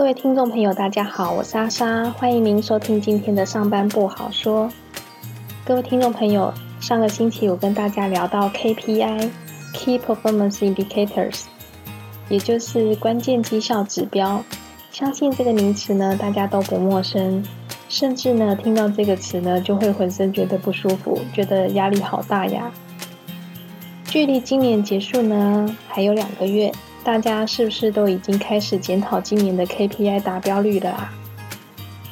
各位听众朋友，大家好，我是莎莎，欢迎您收听今天的上班不好说。各位听众朋友，上个星期我跟大家聊到 KPI（Key Performance Indicators），也就是关键绩效指标。相信这个名词呢，大家都不陌生，甚至呢，听到这个词呢，就会浑身觉得不舒服，觉得压力好大呀。距离今年结束呢，还有两个月。大家是不是都已经开始检讨今年的 KPI 达标率了啊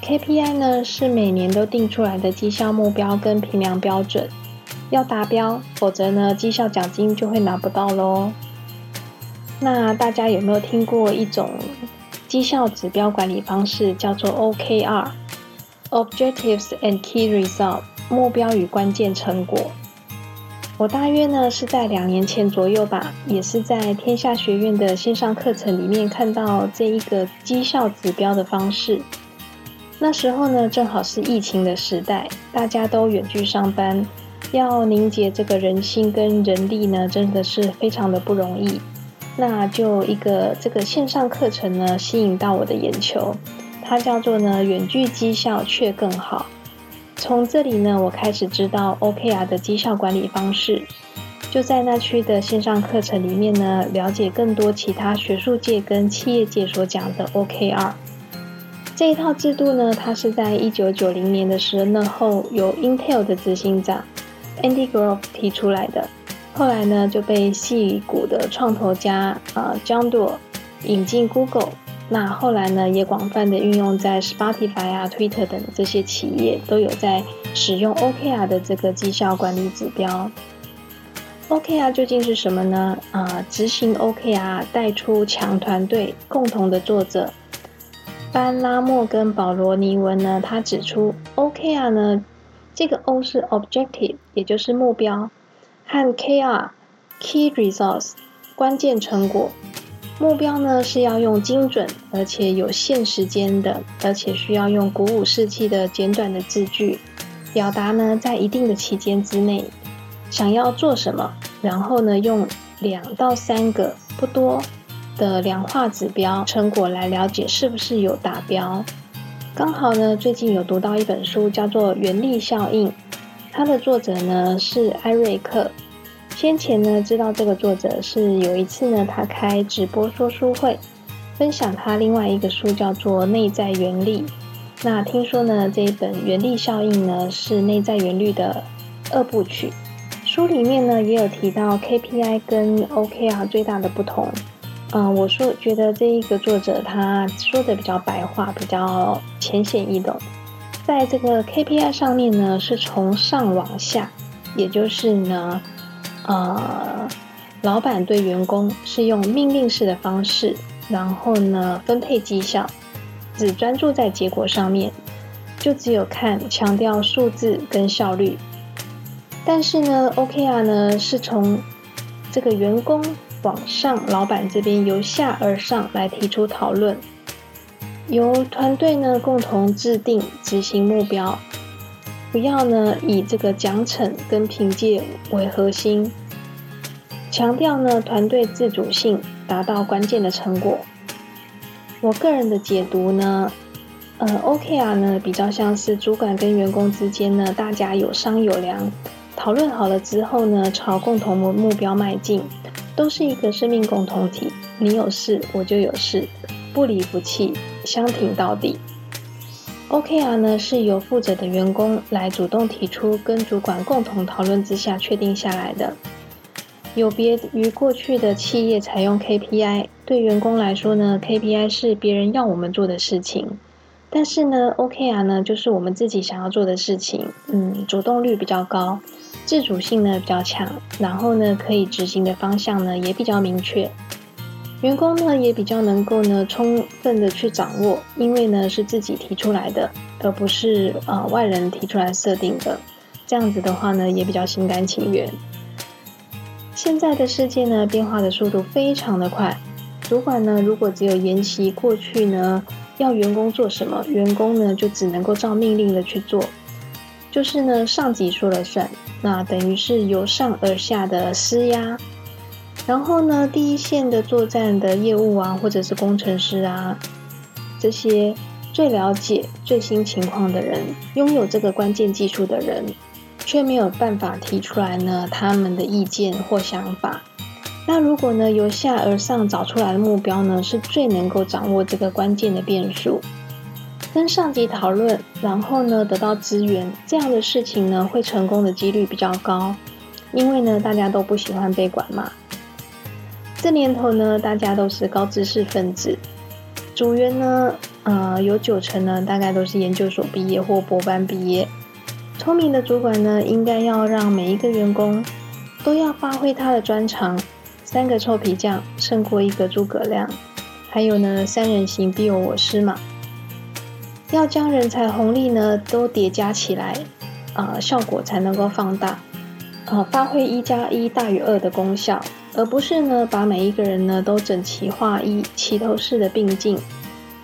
？KPI 呢是每年都定出来的绩效目标跟评量标准，要达标，否则呢绩效奖金就会拿不到喽。那大家有没有听过一种绩效指标管理方式，叫做 OKR（Objectives and Key Results，目标与关键成果？我大约呢是在两年前左右吧，也是在天下学院的线上课程里面看到这一个绩效指标的方式。那时候呢正好是疫情的时代，大家都远距上班，要凝结这个人心跟人力呢，真的是非常的不容易。那就一个这个线上课程呢吸引到我的眼球，它叫做呢远距绩效却更好。从这里呢，我开始知道 OKR 的绩效管理方式。就在那区的线上课程里面呢，了解更多其他学术界跟企业界所讲的 OKR 这一套制度呢，它是在一九九零年的时候由 Intel 的执行长 Andy Grove 提出来的。后来呢，就被戏骨的创投家啊 John Doerr 引进 Google。那后来呢，也广泛的运用在 Spotify 啊、Twitter 等这些企业都有在使用 OKR 的这个绩效管理指标。OKR 究竟是什么呢？啊，执行 OKR 带出强团队共同的作者班拉莫跟保罗尼文呢，他指出 OKR 呢，这个 O 是 Objective，也就是目标，和 KR Key Results 关键成果。目标呢是要用精准而且有限时间的，而且需要用鼓舞士气的简短的字句表达呢，在一定的期间之内想要做什么，然后呢用两到三个不多的量化指标成果来了解是不是有达标。刚好呢最近有读到一本书叫做《原力效应》，它的作者呢是艾瑞克。先前呢，知道这个作者是有一次呢，他开直播说书会，分享他另外一个书叫做《内在原力》。那听说呢，这一本《原力效应》呢是内在原律的二部曲。书里面呢也有提到 KPI 跟 OKR 最大的不同。嗯，我说觉得这一个作者他说的比较白话，比较浅显易懂。在这个 KPI 上面呢，是从上往下，也就是呢。呃，老板对员工是用命令式的方式，然后呢分配绩效，只专注在结果上面，就只有看强调数字跟效率。但是呢，OKR 呢是从这个员工往上，老板这边由下而上来提出讨论，由团队呢共同制定执行目标。不要呢以这个奖惩跟凭借为核心，强调呢团队自主性，达到关键的成果。我个人的解读呢，呃，OKR 呢比较像是主管跟员工之间呢，大家有商有量，讨论好了之后呢，朝共同的目标迈进，都是一个生命共同体。你有事我就有事，不离不弃，相挺到底。OKR 呢是由负责的员工来主动提出，跟主管共同讨论之下确定下来的。有别于过去的企业采用 KPI，对员工来说呢，KPI 是别人要我们做的事情。但是呢，OKR 呢就是我们自己想要做的事情。嗯，主动率比较高，自主性呢比较强，然后呢可以执行的方向呢也比较明确。员工呢也比较能够呢充分的去掌握，因为呢是自己提出来的，而不是呃外人提出来设定的。这样子的话呢也比较心甘情愿。现在的世界呢变化的速度非常的快，主管呢如果只有沿袭过去呢要员工做什么，员工呢就只能够照命令的去做，就是呢上级说了算，那等于是由上而下的施压。然后呢，第一线的作战的业务啊，或者是工程师啊，这些最了解最新情况的人，拥有这个关键技术的人，却没有办法提出来呢他们的意见或想法。那如果呢由下而上找出来的目标呢，是最能够掌握这个关键的变数，跟上级讨论，然后呢得到资源，这样的事情呢会成功的几率比较高，因为呢大家都不喜欢被管嘛。这年头呢，大家都是高知识分子，组员呢，呃，有九成呢，大概都是研究所毕业或博班毕业。聪明的主管呢，应该要让每一个员工都要发挥他的专长。三个臭皮匠胜过一个诸葛亮，还有呢，三人行必有我师嘛。要将人才红利呢都叠加起来，啊，效果才能够放大，啊，发挥一加一大于二的功效。而不是呢，把每一个人呢都整齐划一、齐头式的并进。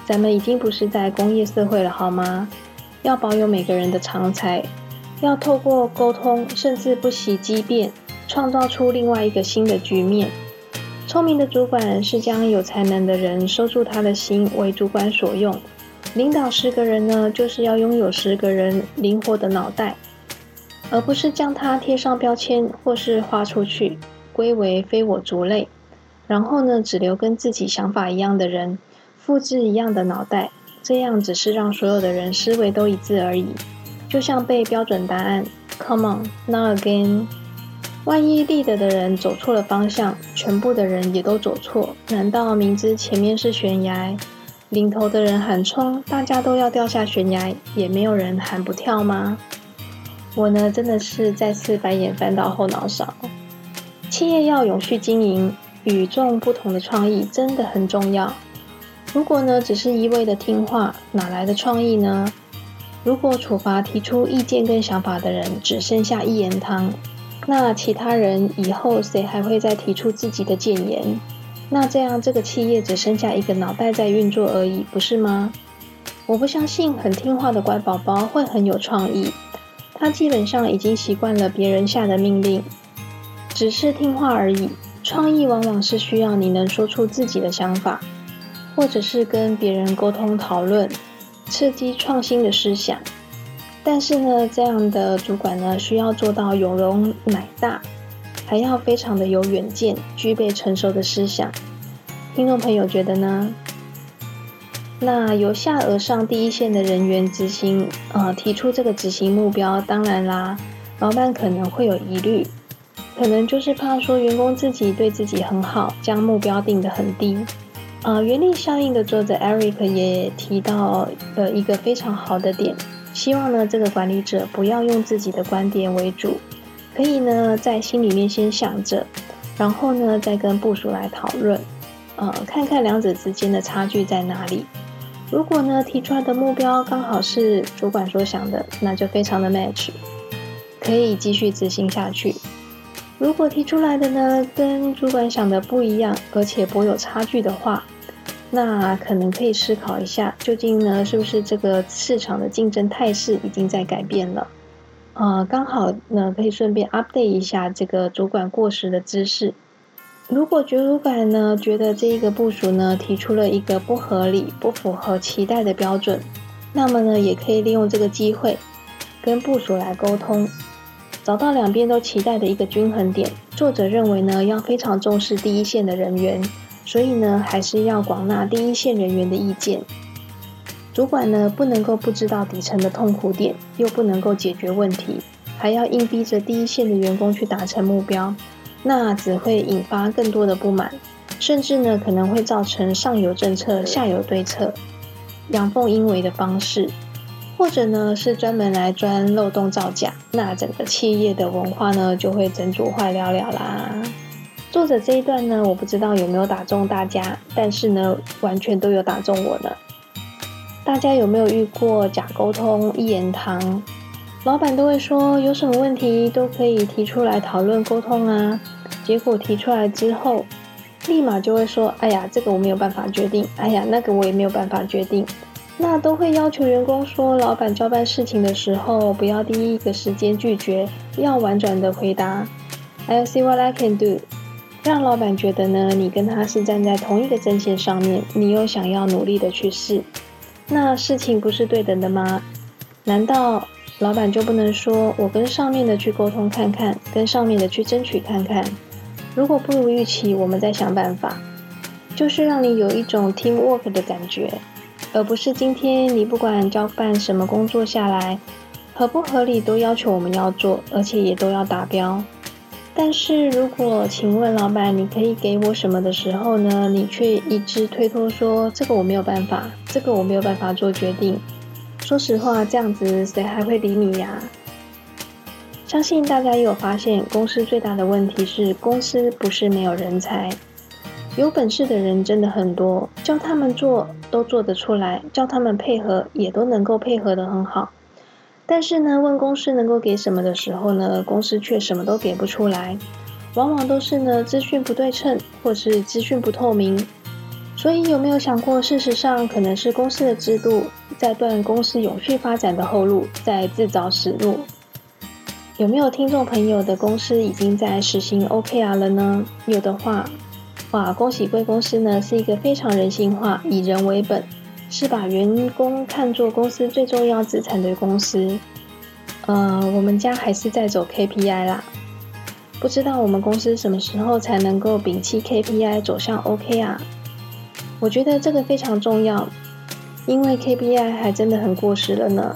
咱们已经不是在工业社会了，好吗？要保有每个人的长才，要透过沟通，甚至不惜激变，创造出另外一个新的局面。聪明的主管是将有才能的人收住他的心，为主管所用。领导十个人呢，就是要拥有十个人灵活的脑袋，而不是将它贴上标签或是划出去。归为非我族类，然后呢，只留跟自己想法一样的人，复制一样的脑袋，这样只是让所有的人思维都一致而已，就像背标准答案。Come on, not again。万一 lead 的人走错了方向，全部的人也都走错，难道明知前面是悬崖，领头的人喊冲，大家都要掉下悬崖，也没有人喊不跳吗？我呢，真的是再次白眼翻到后脑勺。企业要永续经营，与众不同的创意真的很重要。如果呢，只是一味的听话，哪来的创意呢？如果处罚提出意见跟想法的人只剩下一言堂，那其他人以后谁还会再提出自己的谏言？那这样这个企业只剩下一个脑袋在运作而已，不是吗？我不相信很听话的乖宝宝会很有创意，他基本上已经习惯了别人下的命令。只是听话而已。创意往往是需要你能说出自己的想法，或者是跟别人沟通讨论，刺激创新的思想。但是呢，这样的主管呢，需要做到有容乃大，还要非常的有远见，具备成熟的思想。听众朋友觉得呢？那由下而上第一线的人员执行，呃，提出这个执行目标，当然啦，老板可能会有疑虑。可能就是怕说员工自己对自己很好，将目标定得很低。呃，原力效应的作者 Eric 也提到了一个非常好的点，希望呢这个管理者不要用自己的观点为主，可以呢在心里面先想着，然后呢再跟部署来讨论，呃，看看两者之间的差距在哪里。如果呢提出来的目标刚好是主管所想的，那就非常的 match，可以继续执行下去。如果提出来的呢跟主管想的不一样，而且颇有差距的话，那可能可以思考一下，究竟呢是不是这个市场的竞争态势已经在改变了？呃，刚好呢可以顺便 update 一下这个主管过时的知识。如果主管呢觉得这一个部署呢提出了一个不合理、不符合期待的标准，那么呢也可以利用这个机会跟部署来沟通。找到两边都期待的一个均衡点。作者认为呢，要非常重视第一线的人员，所以呢，还是要广纳第一线人员的意见。主管呢，不能够不知道底层的痛苦点，又不能够解决问题，还要硬逼着第一线的员工去达成目标，那只会引发更多的不满，甚至呢，可能会造成上有政策，下有对策，阳奉阴违的方式。或者呢，是专门来钻漏洞造假，那整个企业的文化呢，就会整组坏了了啦。作者这一段呢，我不知道有没有打中大家，但是呢，完全都有打中我呢。大家有没有遇过假沟通、一言堂？老板都会说有什么问题都可以提出来讨论沟通啊，结果提出来之后，立马就会说：“哎呀，这个我没有办法决定。”“哎呀，那个我也没有办法决定。”那都会要求员工说，老板交办事情的时候，不要第一个时间拒绝，要婉转的回答。I'll see what I can do。让老板觉得呢，你跟他是站在同一个阵线上面，你又想要努力的去试，那事情不是对等的吗？难道老板就不能说我跟上面的去沟通看看，跟上面的去争取看看？如果不如预期，我们再想办法，就是让你有一种 team work 的感觉，而不是今天你不管交办什么工作下来，合不合理都要求我们要做，而且也都要达标。但是如果请问老板，你可以给我什么的时候呢？你却一直推脱说这个我没有办法，这个我没有办法做决定。说实话，这样子谁还会理你呀？相信大家也有发现，公司最大的问题是公司不是没有人才，有本事的人真的很多，叫他们做都做得出来，叫他们配合也都能够配合得很好。但是呢，问公司能够给什么的时候呢，公司却什么都给不出来，往往都是呢资讯不对称，或是资讯不透明。所以有没有想过，事实上可能是公司的制度在断公司永续发展的后路，在自找死路？有没有听众朋友的公司已经在实行 OKR 了呢？有的话，哇，恭喜贵公司呢，是一个非常人性化、以人为本。是把员工看作公司最重要资产的公司。呃，我们家还是在走 KPI 啦。不知道我们公司什么时候才能够摒弃 KPI，走向 OK 啊？我觉得这个非常重要，因为 KPI 还真的很过时了呢。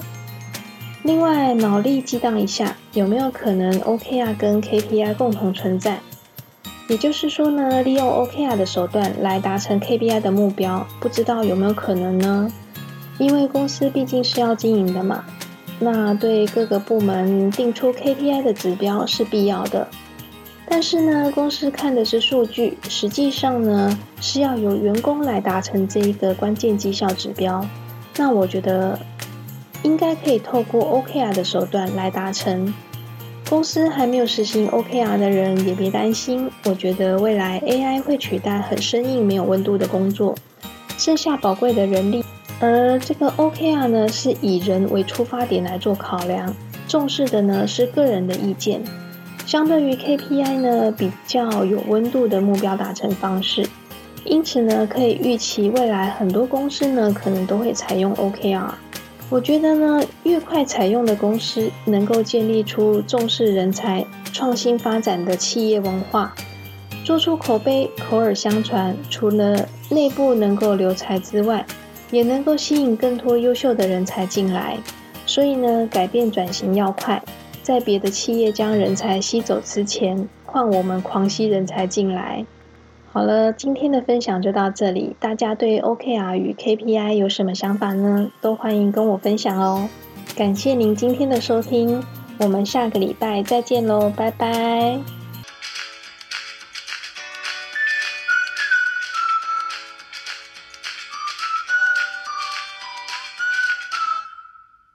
另外，脑力激荡一下，有没有可能 OKR 跟 KPI 共同存在？也就是说呢，利用 OKR 的手段来达成 KPI 的目标，不知道有没有可能呢？因为公司毕竟是要经营的嘛，那对各个部门定出 KPI 的指标是必要的。但是呢，公司看的是数据，实际上呢是要由员工来达成这一个关键绩效指标。那我觉得应该可以透过 OKR 的手段来达成。公司还没有实行 OKR 的人也别担心，我觉得未来 AI 会取代很生硬、没有温度的工作，剩下宝贵的人力。而这个 OKR 呢，是以人为出发点来做考量，重视的呢是个人的意见。相对于 KPI 呢，比较有温度的目标达成方式，因此呢，可以预期未来很多公司呢，可能都会采用 OKR。我觉得呢，越快采用的公司，能够建立出重视人才、创新发展的企业文化，做出口碑、口耳相传。除了内部能够留才之外，也能够吸引更多优秀的人才进来。所以呢，改变转型要快，在别的企业将人才吸走之前，换我们狂吸人才进来。好了，今天的分享就到这里。大家对 OKR 与 KPI 有什么想法呢？都欢迎跟我分享哦。感谢您今天的收听，我们下个礼拜再见喽，拜拜。